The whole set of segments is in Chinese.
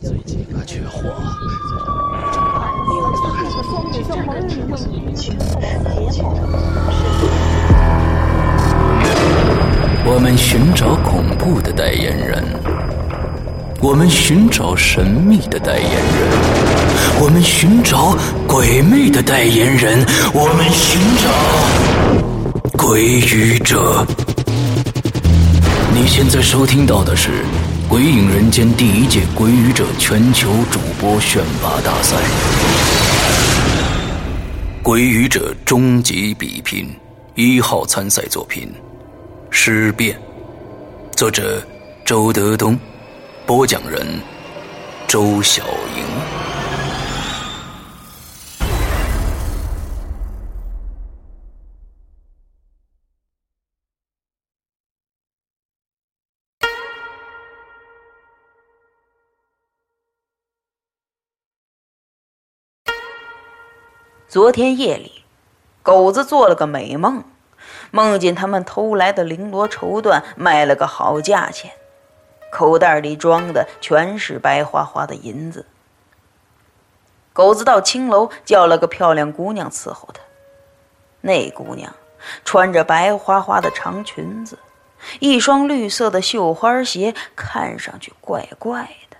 最近啊缺货。我们寻找恐怖的代言人，我们寻找神秘的代言人，我们寻找鬼魅的代言人，我们寻找鬼语者。你现在收听到的是《鬼影人间》第一届鬼语者全球主播选拔大赛，《鬼语者终极比拼》一号参赛作品。尸变，作者周德东，播讲人周小莹。昨天夜里，狗子做了个美梦。梦见他们偷来的绫罗绸缎卖了个好价钱，口袋里装的全是白花花的银子。狗子到青楼叫了个漂亮姑娘伺候他。那姑娘穿着白花花的长裙子，一双绿色的绣花鞋，看上去怪怪的。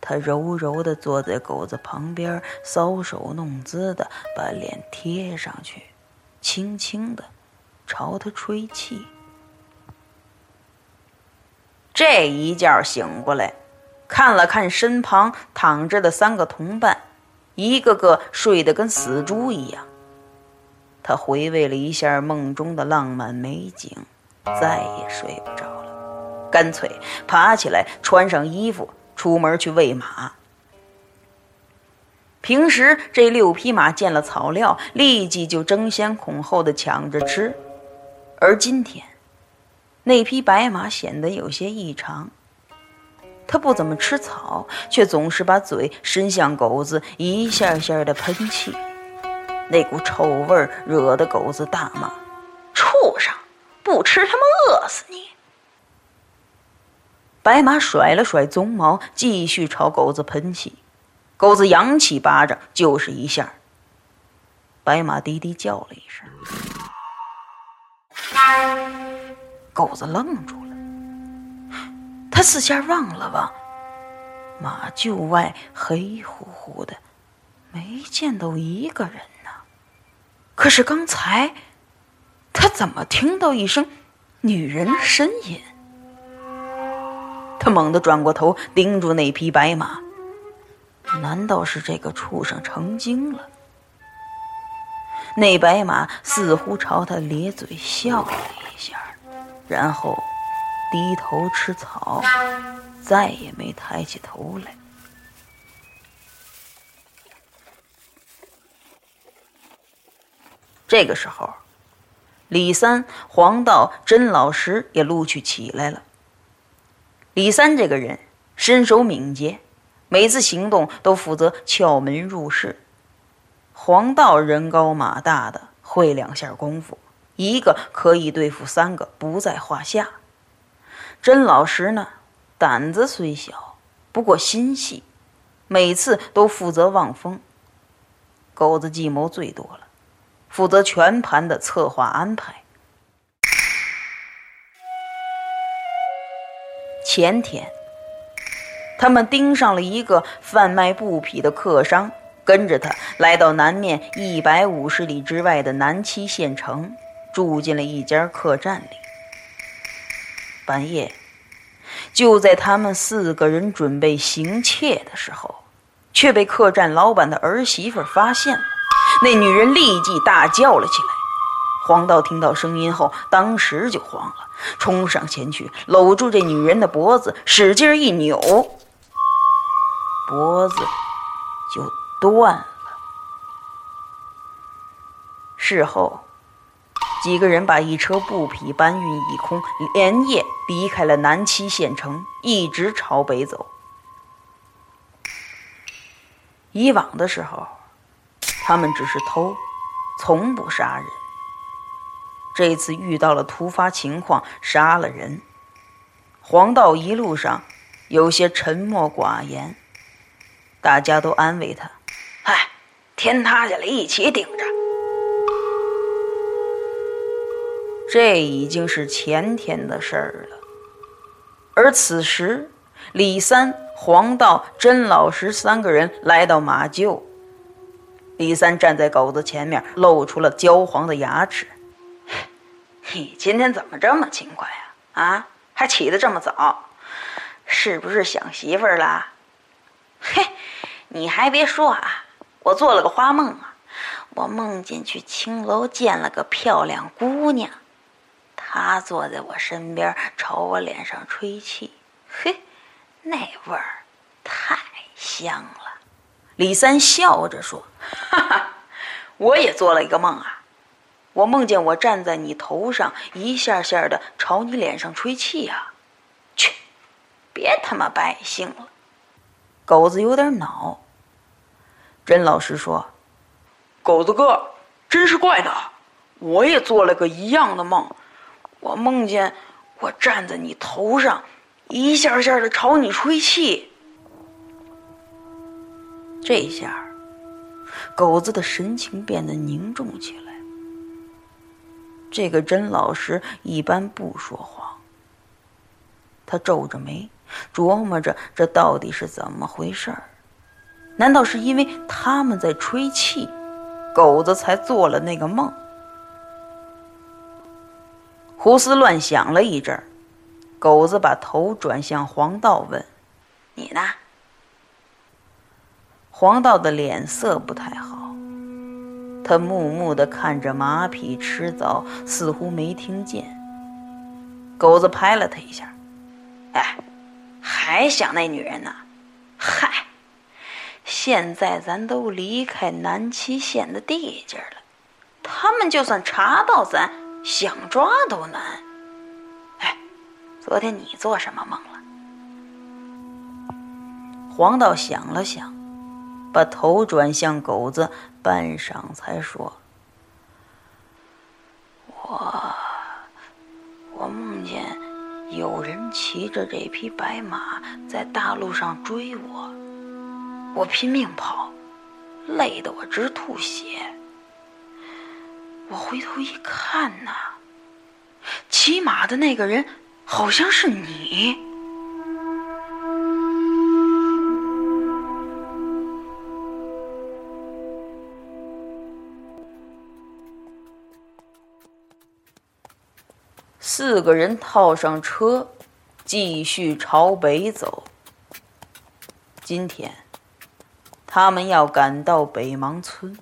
他柔柔地坐在狗子旁边，搔首弄姿的把脸贴上去，轻轻的。朝他吹气，这一觉醒过来，看了看身旁躺着的三个同伴，一个个睡得跟死猪一样。他回味了一下梦中的浪漫美景，再也睡不着了，干脆爬起来穿上衣服出门去喂马。平时这六匹马见了草料，立即就争先恐后的抢着吃。而今天，那匹白马显得有些异常。它不怎么吃草，却总是把嘴伸向狗子，一下下的喷气。那股臭味儿惹得狗子大骂：“畜生，不吃他妈饿死你！”白马甩了甩鬃毛，继续朝狗子喷气。狗子扬起巴掌就是一下。白马低低叫了一声。狗子愣住了，他四下望了望，马厩外黑乎乎的，没见到一个人呢。可是刚才，他怎么听到一声女人的呻吟？他猛地转过头，盯住那匹白马，难道是这个畜生成精了？那白马似乎朝他咧嘴笑了一下，然后低头吃草，再也没抬起头来。这个时候，李三、黄道、甄老师也陆续起来了。李三这个人身手敏捷，每次行动都负责撬门入室。黄道人高马大的，会两下功夫，一个可以对付三个，不在话下。甄老师呢，胆子虽小，不过心细，每次都负责望风。狗子计谋最多了，负责全盘的策划安排。前天，他们盯上了一个贩卖布匹的客商。跟着他来到南面一百五十里之外的南七县城，住进了一家客栈里。半夜，就在他们四个人准备行窃的时候，却被客栈老板的儿媳妇发现了。那女人立即大叫了起来。黄道听到声音后，当时就慌了，冲上前去搂住这女人的脖子，使劲一扭，脖子就。断了。事后，几个人把一车布匹搬运一空，连夜离开了南七县城，一直朝北走。以往的时候，他们只是偷，从不杀人。这次遇到了突发情况，杀了人。黄道一路上有些沉默寡言。大家都安慰他：“哎，天塌下来一起顶着。”这已经是前天的事儿了。而此时，李三、黄道、甄老师三个人来到马厩。李三站在狗子前面，露出了焦黄的牙齿。你今天怎么这么勤快呀？啊，还起得这么早，是不是想媳妇儿了？嘿，你还别说啊，我做了个花梦啊，我梦见去青楼见了个漂亮姑娘，她坐在我身边，朝我脸上吹气，嘿，那味儿太香了。李三笑着说：“哈哈，我也做了一个梦啊，我梦见我站在你头上，一下下的朝你脸上吹气啊！去，别他妈百姓了。”狗子有点恼。甄老师说：“狗子哥，真是怪的，我也做了个一样的梦，我梦见我站在你头上，一下下的朝你吹气。”这下，狗子的神情变得凝重起来。这个甄老师一般不说谎。他皱着眉，琢磨着这到底是怎么回事儿？难道是因为他们在吹气，狗子才做了那个梦？胡思乱想了一阵儿，狗子把头转向黄道，问：“你呢？”黄道的脸色不太好，他木木地看着马匹吃枣，似乎没听见。狗子拍了他一下：“哎，还想那女人呢？嗨，现在咱都离开南七县的地界了，他们就算查到咱，想抓都难。哎，昨天你做什么梦了？”黄道想了想。把头转向狗子，半晌才说：“我，我梦见有人骑着这匹白马在大路上追我，我拼命跑，累得我直吐血。我回头一看呐，骑马的那个人好像是你。”四个人套上车，继续朝北走。今天，他们要赶到北芒村。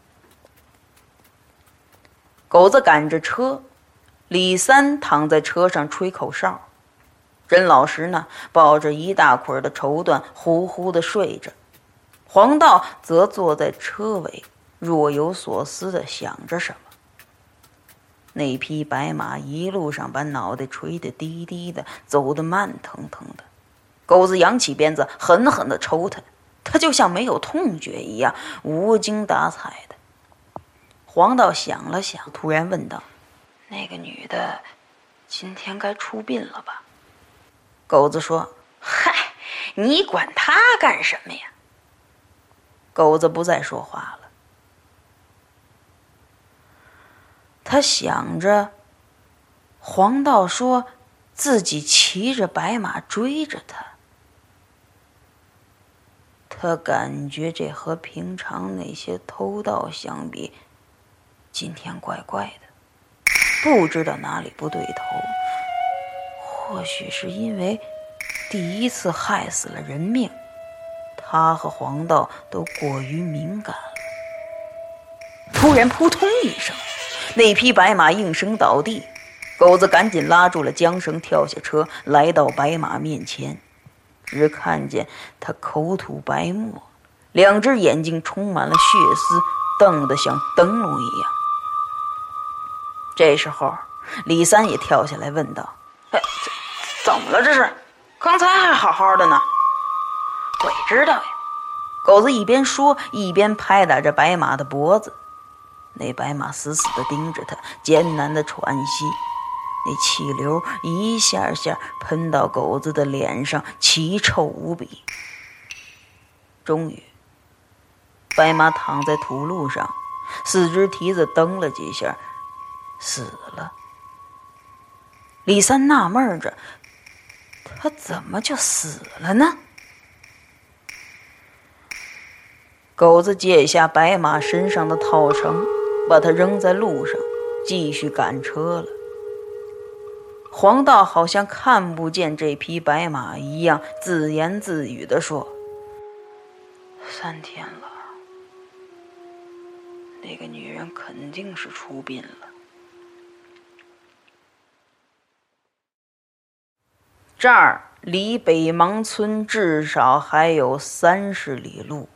狗子赶着车，李三躺在车上吹口哨，甄老师呢抱着一大捆的绸缎，呼呼的睡着。黄道则坐在车尾，若有所思的想着什么。那匹白马一路上把脑袋垂得低低的，走得慢腾腾的。狗子扬起鞭子，狠狠地抽他，他就像没有痛觉一样，无精打采的。黄道想了想，突然问道：“那个女的，今天该出殡了吧？”狗子说：“嗨，你管她干什么呀？”狗子不再说话了。他想着，黄道说自己骑着白马追着他，他感觉这和平常那些偷盗相比，今天怪怪的，不知道哪里不对头。或许是因为第一次害死了人命，他和黄道都过于敏感了。突然，扑通一声。那匹白马应声倒地，狗子赶紧拉住了缰绳，跳下车，来到白马面前，只看见他口吐白沫，两只眼睛充满了血丝，瞪得像灯笼一样。这时候，李三也跳下来问道：“哎，怎怎么了？这是？刚才还好好的呢。”鬼知道呀！狗子一边说，一边拍打着白马的脖子。那白马死死地盯着他，艰难地喘息。那气流一下下喷到狗子的脸上，奇臭无比。终于，白马躺在土路上，四只蹄子蹬了几下，死了。李三纳闷着，他怎么就死了呢？狗子解下白马身上的套绳，把它扔在路上，继续赶车了。黄道好像看不见这匹白马一样，自言自语地说：“三天了，那个女人肯定是出殡了。”这儿离北芒村至少还有三十里路。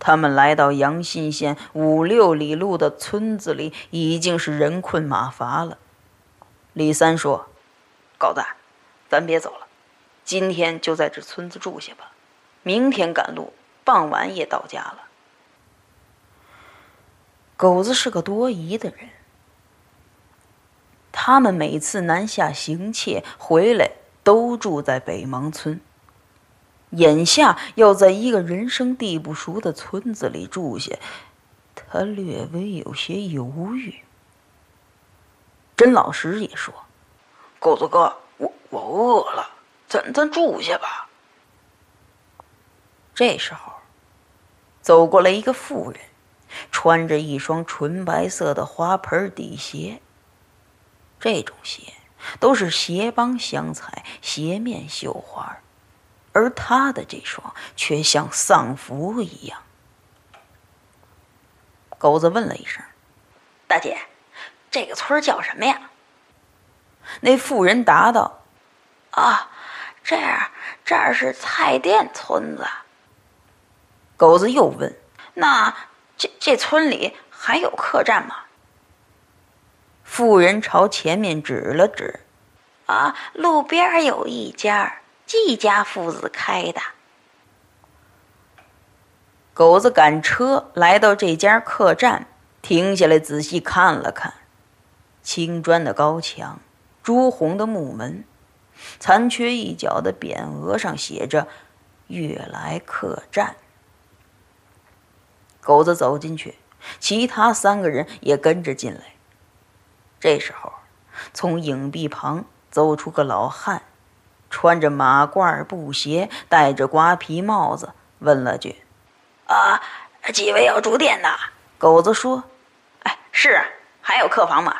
他们来到阳信县五六里路的村子里，已经是人困马乏了。李三说：“狗子，咱别走了，今天就在这村子住下吧，明天赶路，傍晚也到家了。”狗子是个多疑的人。他们每次南下行窃回来，都住在北芒村。眼下要在一个人生地不熟的村子里住下，他略微有些犹豫。甄老师也说：“狗子哥，我我饿了，咱咱住下吧。”这时候，走过来一个妇人，穿着一双纯白色的花盆底鞋。这种鞋都是鞋帮镶彩、鞋面绣花，而他的这双却像丧服一样。狗子问了一声：“大姐，这个村叫什么呀？”那妇人答道：“啊，这儿这儿是菜店村子。”狗子又问：“那这这村里还有客栈吗？”妇人朝前面指了指，啊，路边有一家，季家父子开的。狗子赶车来到这家客栈，停下来仔细看了看，青砖的高墙，朱红的木门，残缺一角的匾额上写着“悦来客栈”。狗子走进去，其他三个人也跟着进来。这时候，从影壁旁走出个老汉，穿着马褂布鞋，戴着瓜皮帽子，问了句：“啊，几位要住店呐？”狗子说：“哎，是，还有客房吗？”“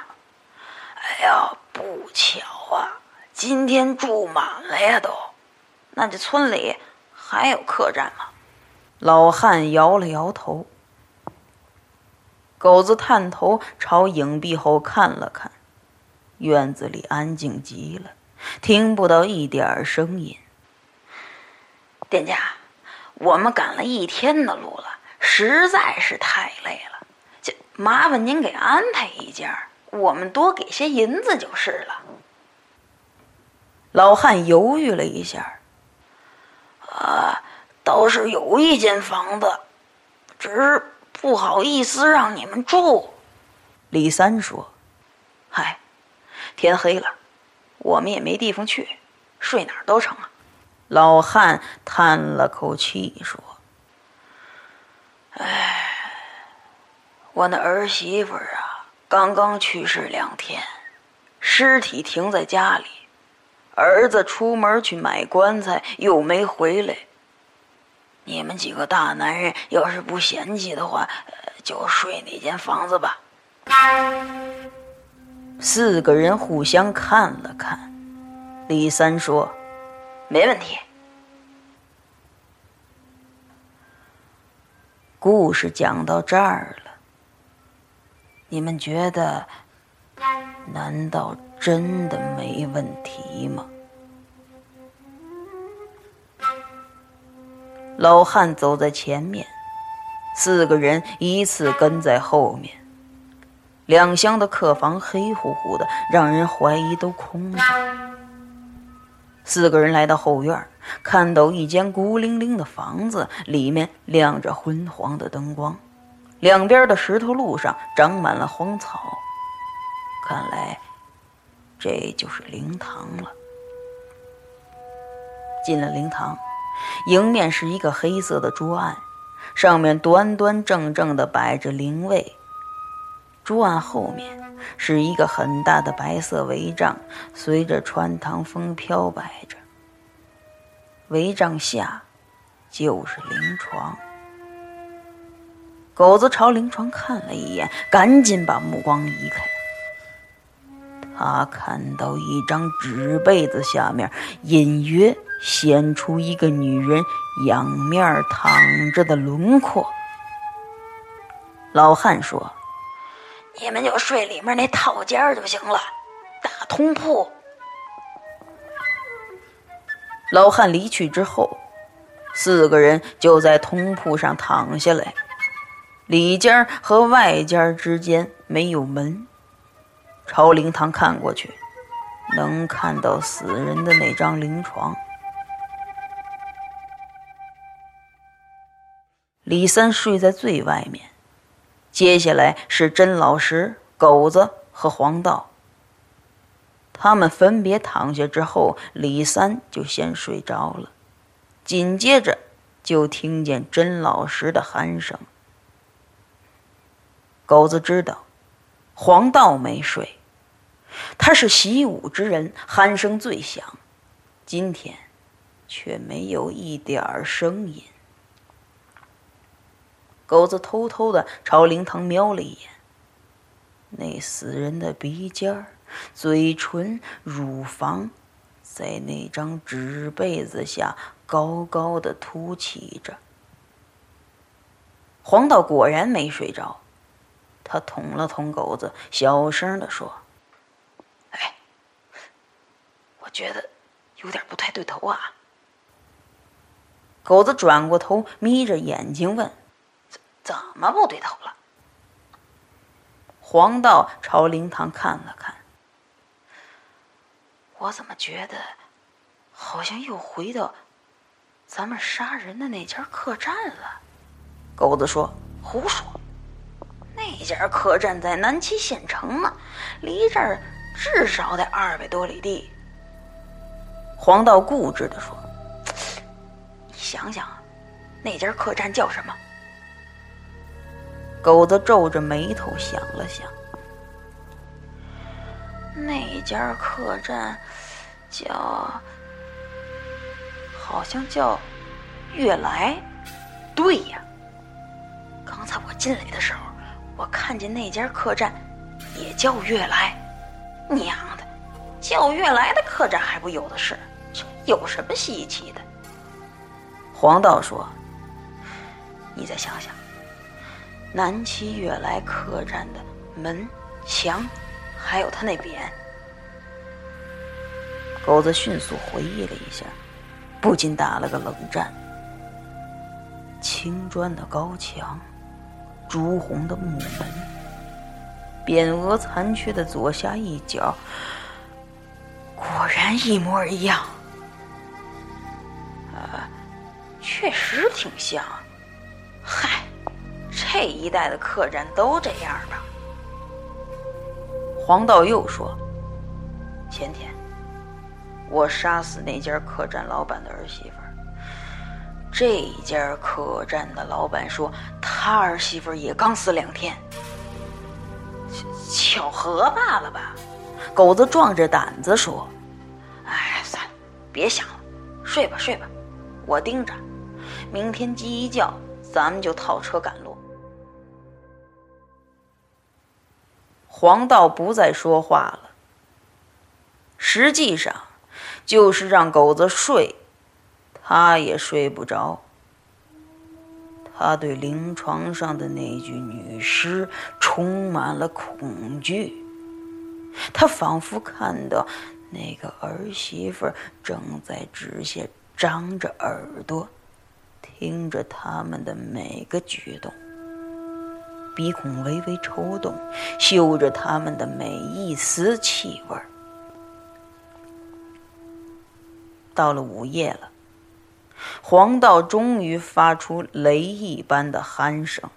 哎呀，不巧啊，今天住满了呀，都。那这村里还有客栈吗？”老汉摇了摇头。狗子探头朝影壁后看了看，院子里安静极了，听不到一点声音。店家，我们赶了一天的路了，实在是太累了，就麻烦您给安排一间，我们多给些银子就是了。老汉犹豫了一下，啊，倒是有一间房子，只是。不好意思，让你们住。李三说：“嗨，天黑了，我们也没地方去，睡哪儿都成啊。”老汉叹了口气说：“哎，我那儿媳妇啊，刚刚去世两天，尸体停在家里，儿子出门去买棺材又没回来。”你们几个大男人要是不嫌弃的话，就睡那间房子吧。四个人互相看了看，李三说：“没问题。”故事讲到这儿了，你们觉得，难道真的没问题吗？老汉走在前面，四个人依次跟在后面。两厢的客房黑乎乎的，让人怀疑都空了。四个人来到后院，看到一间孤零零的房子，里面亮着昏黄的灯光，两边的石头路上长满了荒草，看来这就是灵堂了。进了灵堂，迎面是一个黑色的桌案，上面端端正正的摆着灵位。桌案后面是一个很大的白色帷帐，随着穿堂风飘摆着。帷帐下就是灵床。狗子朝灵床看了一眼，赶紧把目光移开。他看到一张纸被子下面隐约显出一个女人仰面躺着的轮廓。老汉说：“你们就睡里面那套间就行了，大通铺。”老汉离去之后，四个人就在通铺上躺下来。里间和外间之间没有门，朝灵堂看过去，能看到死人的那张灵床。李三睡在最外面，接下来是甄老师、狗子和黄道。他们分别躺下之后，李三就先睡着了，紧接着就听见甄老师的鼾声。狗子知道，黄道没睡。他是习武之人，鼾声最响。今天，却没有一点儿声音。狗子偷偷的朝灵堂瞄了一眼。那死人的鼻尖儿、嘴唇、乳房，在那张纸被子下高高的凸起着。黄道果然没睡着。他捅了捅狗子，小声的说：“哎，我觉得有点不太对头啊。”狗子转过头，眯着眼睛问：“怎么不对头了？”黄道朝灵堂看了看，我怎么觉得好像又回到咱们杀人的那家客栈了？狗子说：“胡说。”那家客栈在南齐县城呢，离这儿至少得二百多里地。黄道固执地说：“你想想，那家客栈叫什么？”狗子皱着眉头想了想：“那家客栈叫……好像叫悦来。对呀，刚才我进来的时候。”我看见那家客栈，也叫悦来，娘的，叫悦来的客栈还不有的是，这有什么稀奇的？黄道说：“你再想想，南齐悦来客栈的门、墙，还有他那匾。”狗子迅速回忆了一下，不禁打了个冷战。青砖的高墙。朱红的木门，匾额残缺的左下一角，果然一模一样。啊，确实挺像。嗨，这一带的客栈都这样吧？黄道又说：“前天，我杀死那家客栈老板的儿媳妇。”这家客栈的老板说，他儿媳妇也刚死两天，巧合罢了吧？狗子壮着胆子说：“哎，算了，别想了，睡吧睡吧，我盯着，明天鸡一叫，咱们就套车赶路。”黄道不再说话了，实际上就是让狗子睡。他也睡不着。他对灵床上的那具女尸充满了恐惧。他仿佛看到那个儿媳妇正在纸下张着耳朵，听着他们的每个举动，鼻孔微微抽动，嗅着他们的每一丝气味。到了午夜了。黄道终于发出雷一般的鼾声。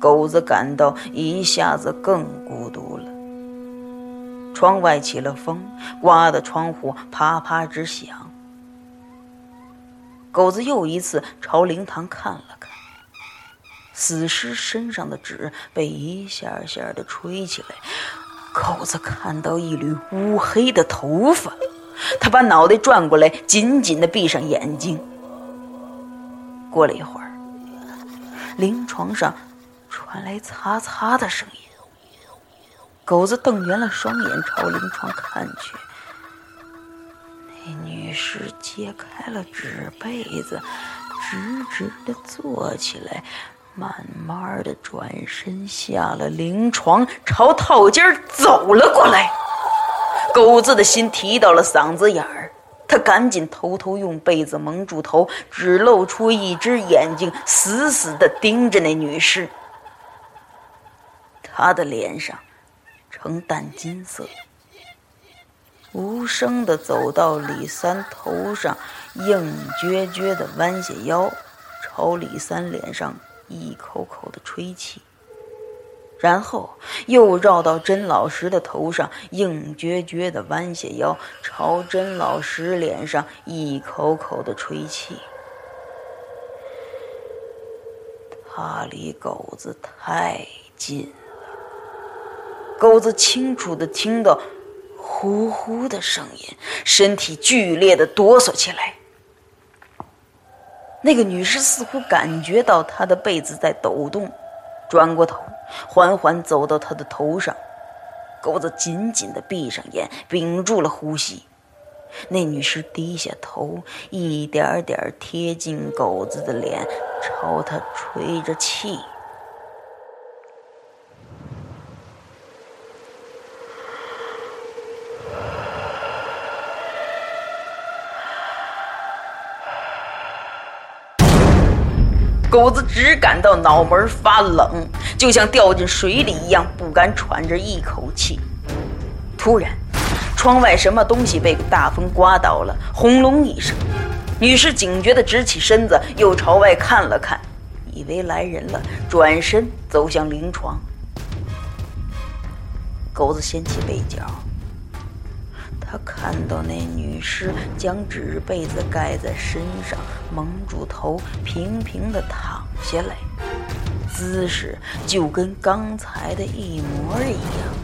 狗子感到一下子更孤独了。窗外起了风，刮得窗户啪啪直响。狗子又一次朝灵堂看了看，死尸身上的纸被一下下的吹起来，狗子看到一缕乌黑的头发，他把脑袋转过来，紧紧的闭上眼睛。过了一会儿，灵床上传来擦擦的声音。狗子瞪圆了双眼，朝灵床看去。那女尸揭开了纸被子，直直的坐起来，慢慢的转身下了灵床，朝套间走了过来。狗子的心提到了嗓子眼儿，他赶紧偷偷用被子蒙住头，只露出一只眼睛，死死的盯着那女尸。她的脸上。呈淡金色，无声的走到李三头上，硬撅撅的弯下腰，朝李三脸上一口口的吹气，然后又绕到甄老师的头上，硬撅撅的弯下腰，朝甄老师脸上一口口的吹气。他离狗子太近了。狗子清楚的听到“呼呼”的声音，身体剧烈的哆嗦起来。那个女士似乎感觉到他的被子在抖动，转过头，缓缓走到他的头上。狗子紧紧地闭上眼，屏住了呼吸。那女士低下头，一点点贴近狗子的脸，朝他吹着气。狗子只感到脑门发冷，就像掉进水里一样，不敢喘着一口气。突然，窗外什么东西被大风刮倒了，轰隆一声，女士警觉地直起身子，又朝外看了看，以为来人了，转身走向灵床。狗子掀起被角。他看到那女尸将纸被子盖在身上，蒙住头，平平的躺下来，姿势就跟刚才的一模一样。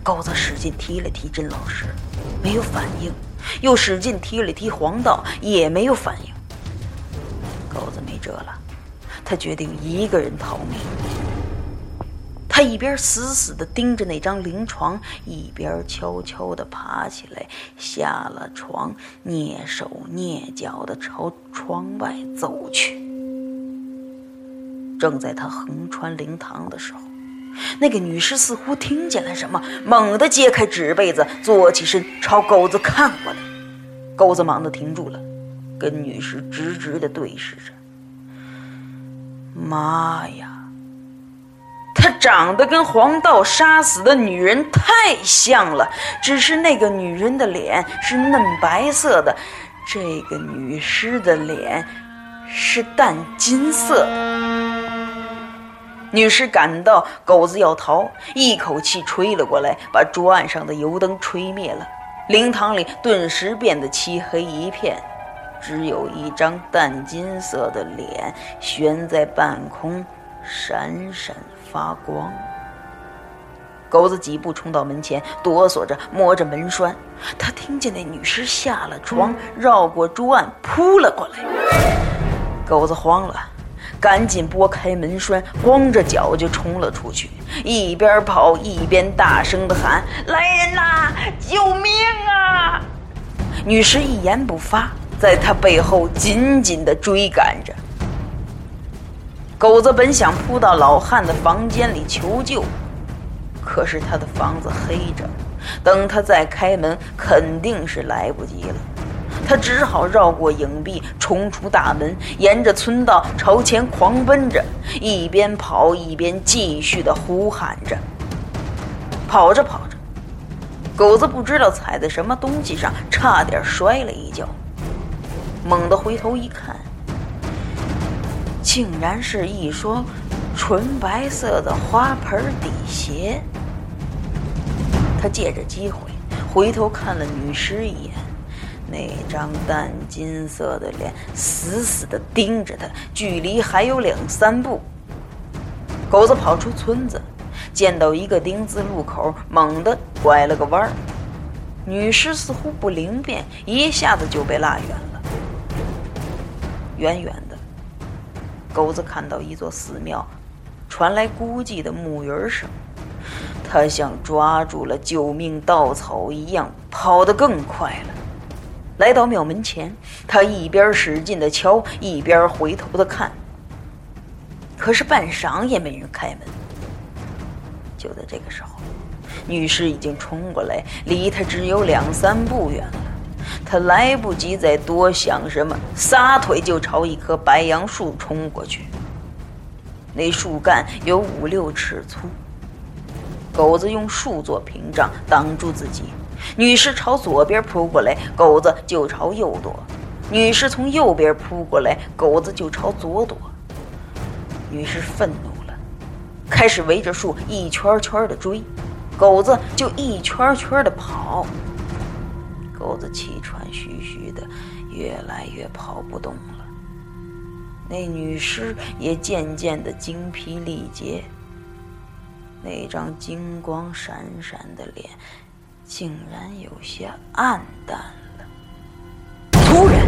狗子使劲踢了踢甄老师，没有反应；又使劲踢了踢黄道，也没有反应。狗子没辙了，他决定一个人逃命。他一边死死地盯着那张灵床，一边悄悄地爬起来，下了床，蹑手蹑脚地朝窗外走去。正在他横穿灵堂的时候，那个女尸似乎听见了什么，猛地揭开纸被子，坐起身朝狗子看过来。狗子忙地停住了，跟女尸直直地对视着。妈呀！她长得跟黄道杀死的女人太像了，只是那个女人的脸是嫩白色的，这个女尸的脸是淡金色的。女尸感到狗子要逃，一口气吹了过来，把桌案上的油灯吹灭了。灵堂里顿时变得漆黑一片，只有一张淡金色的脸悬在半空，闪闪。发光。狗子几步冲到门前，哆嗦着摸着门栓。他听见那女尸下了床，绕过桌案扑了过来。狗子慌了，赶紧拨开门栓，光着脚就冲了出去，一边跑一边大声的喊：“来人呐，救命啊！”女尸一言不发，在他背后紧紧的追赶着。狗子本想扑到老汉的房间里求救，可是他的房子黑着，等他再开门肯定是来不及了。他只好绕过影壁，冲出大门，沿着村道朝前狂奔着，一边跑一边继续的呼喊着。跑着跑着，狗子不知道踩在什么东西上，差点摔了一跤，猛地回头一看。竟然是一双纯白色的花盆底鞋。他借着机会回头看了女尸一眼，那张淡金色的脸死死的盯着他，距离还有两三步。狗子跑出村子，见到一个丁字路口，猛地拐了个弯儿。女尸似乎不灵便，一下子就被拉远了。远远的，狗子看到一座寺庙，传来孤寂的木鱼声。他像抓住了救命稻草一样，跑得更快了。来到庙门前，他一边使劲的敲，一边回头的看。可是半晌也没人开门。就在这个时候，女尸已经冲过来，离他只有两三步远了。他来不及再多想什么，撒腿就朝一棵白杨树冲过去。那树干有五六尺粗。狗子用树做屏障挡住自己，女尸朝左边扑过来，狗子就朝右躲；女尸从右边扑过来，狗子就朝左躲。女尸愤怒了，开始围着树一圈圈的追，狗子就一圈圈的跑。狗子气喘吁吁的，越来越跑不动了。那女尸也渐渐的精疲力竭。那张金光闪闪的脸，竟然有些暗淡了。突然，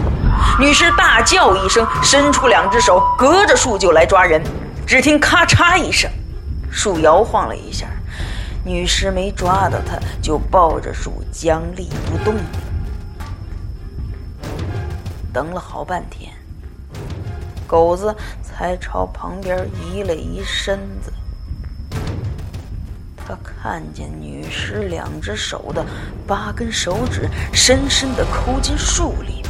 女尸大叫一声，伸出两只手，隔着树就来抓人。只听咔嚓一声，树摇晃了一下，女尸没抓到他，就抱着树僵立不动了。等了好半天，狗子才朝旁边移了移身子。他看见女尸两只手的八根手指深深的抠进树里，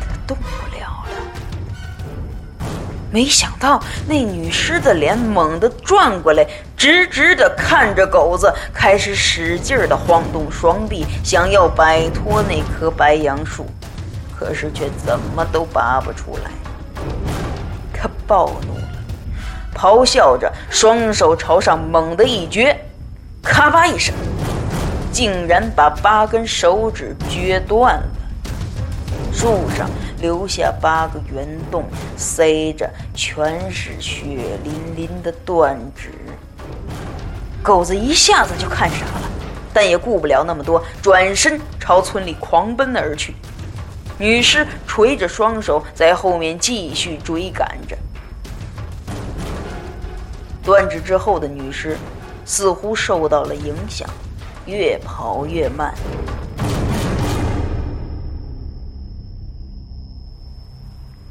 他动不了了。没想到那女尸的脸猛地转过来，直直的看着狗子，开始使劲的晃动双臂，想要摆脱那棵白杨树，可是却怎么都拔不出来。他暴怒了。咆哮着，双手朝上猛地一撅，咔吧一声，竟然把八根手指撅断了。树上留下八个圆洞，塞着全是血淋淋的断指。狗子一下子就看傻了，但也顾不了那么多，转身朝村里狂奔而去。女尸垂着双手在后面继续追赶着。断指之后的女尸，似乎受到了影响，越跑越慢。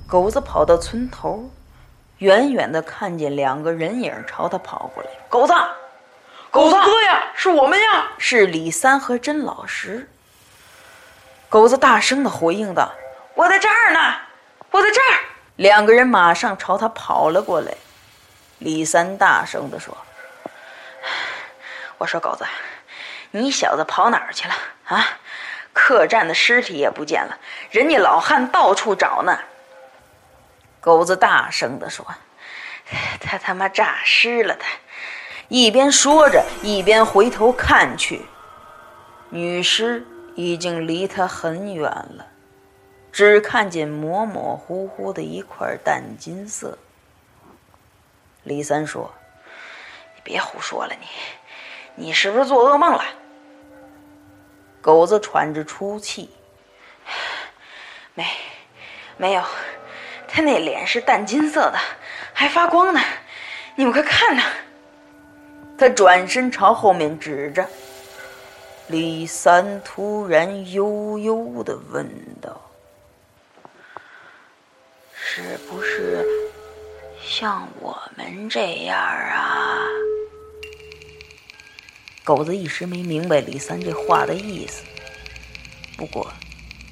狗子跑到村头，远远的看见两个人影朝他跑过来。狗子，狗子哥呀，是我们呀！是李三和甄老师。狗子大声的回应道：“我在这儿呢，我在这儿！”两个人马上朝他跑了过来。李三大声的说：“我说狗子，你小子跑哪儿去了啊？客栈的尸体也不见了，人家老汉到处找呢。”狗子大声的说：“他他妈诈尸了！”他一边说着，一边回头看去，女尸已经离他很远了，只看见模模糊糊的一块淡金色。李三说：“你别胡说了，你，你是不是做噩梦了？”狗子喘着粗气：“没，没有，他那脸是淡金色的，还发光呢。你们快看呐！”他转身朝后面指着。李三突然悠悠的问道：“是不是？”像我们这样啊？狗子一时没明白李三这话的意思，不过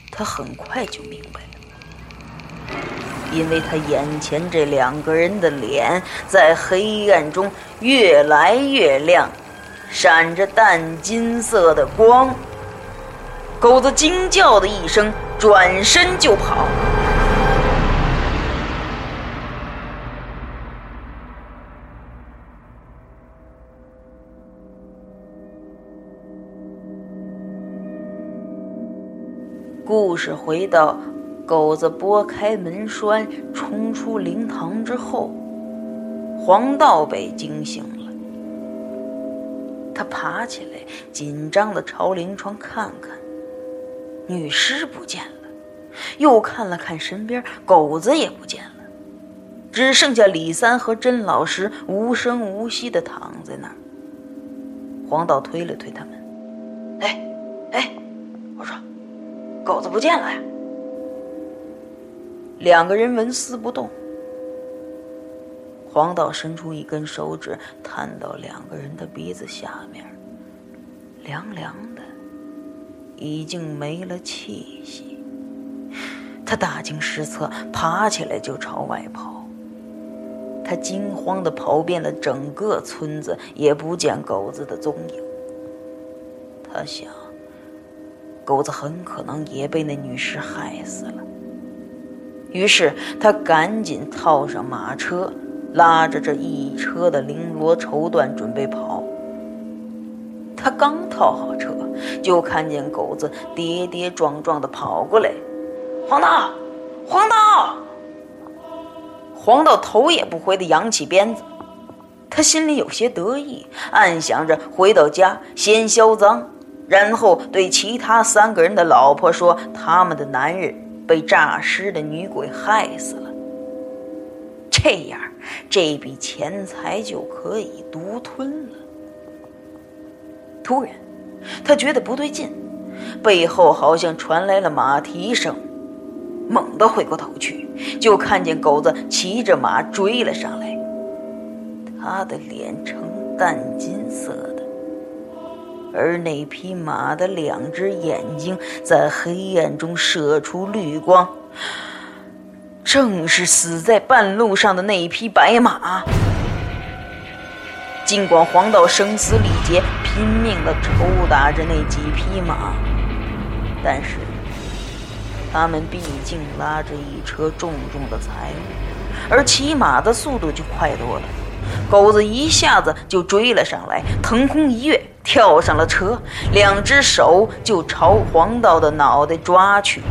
他很快就明白了，因为他眼前这两个人的脸在黑暗中越来越亮，闪着淡金色的光。狗子惊叫的一声，转身就跑。故事回到狗子拨开门栓冲出灵堂之后，黄道北惊醒了。他爬起来，紧张的朝临床看看，女尸不见了，又看了看身边，狗子也不见了，只剩下李三和甄老师无声无息的躺在那儿。黄道推了推他们，哎，哎，我说，狗子不见了呀！两个人纹丝不动。黄道伸出一根手指，探到两个人的鼻子下面，凉凉的，已经没了气息。他大惊失色，爬起来就朝外跑。他惊慌地跑遍了整个村子，也不见狗子的踪影。他想，狗子很可能也被那女尸害死了。于是他赶紧套上马车，拉着这一车的绫罗绸缎准备跑。他刚套好车，就看见狗子跌跌撞撞地跑过来。黄道，黄道。黄道头也不回地扬起鞭子，他心里有些得意，暗想着回到家先销赃，然后对其他三个人的老婆说他们的男人被诈尸的女鬼害死了。这样，这笔钱财就可以独吞了。突然，他觉得不对劲，背后好像传来了马蹄声。猛地回过头去，就看见狗子骑着马追了上来。他的脸呈淡金色的，而那匹马的两只眼睛在黑暗中射出绿光，正是死在半路上的那一匹白马。尽管黄道声嘶力竭，拼命地抽打着那几匹马，但是。他们毕竟拉着一车重重的财物，而骑马的速度就快多了。狗子一下子就追了上来，腾空一跃，跳上了车，两只手就朝黄道的脑袋抓去。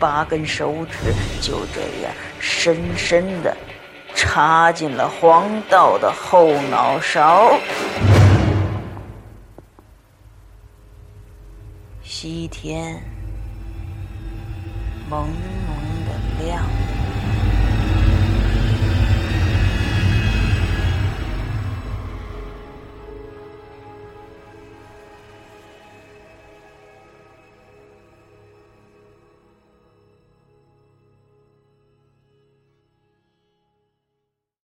八根手指就这样深深的插进了黄道的后脑勺。西天。朦胧的亮。